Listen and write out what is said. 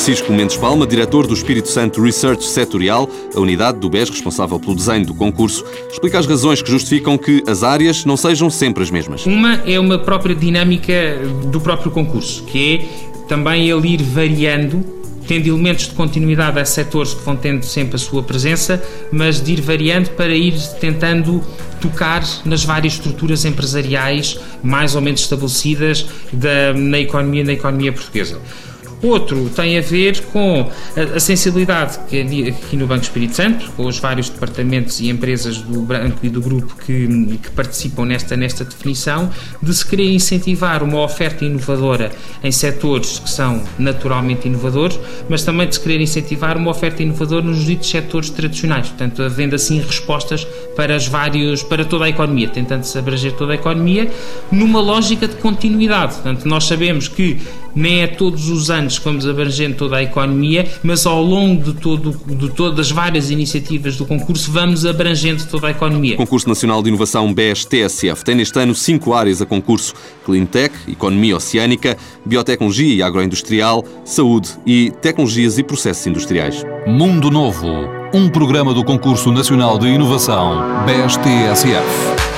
Francisco Mendes Palma, diretor do Espírito Santo Research Setorial, a unidade do BES responsável pelo desenho do concurso, explica as razões que justificam que as áreas não sejam sempre as mesmas. Uma é uma própria dinâmica do próprio concurso, que é também ele ir variando tendo elementos de continuidade a setores que vão tendo sempre a sua presença, mas de ir variando para ir tentando tocar nas várias estruturas empresariais mais ou menos estabelecidas da, na economia na economia portuguesa. Outro tem a ver com a, a sensibilidade que aqui no Banco Espírito Santo, com os vários departamentos e empresas do banco e do grupo que, que participam nesta, nesta definição, de se querer incentivar uma oferta inovadora em setores que são naturalmente inovadores, mas também de se querer incentivar uma oferta inovadora nos ditos setores tradicionais, portanto, havendo assim respostas para os vários, para toda a economia, tentando-se abranger toda a economia, numa lógica de continuidade. Portanto, nós sabemos que nem é todos os anos que vamos abrangendo toda a economia, mas ao longo de, todo, de todas as várias iniciativas do concurso vamos abrangendo toda a economia. O Concurso Nacional de Inovação BES-TSF tem neste ano cinco áreas a concurso: Cleantech, Economia Oceânica, Biotecnologia e Agroindustrial, Saúde e Tecnologias e Processos Industriais. Mundo Novo, um programa do Concurso Nacional de Inovação BES-TSF.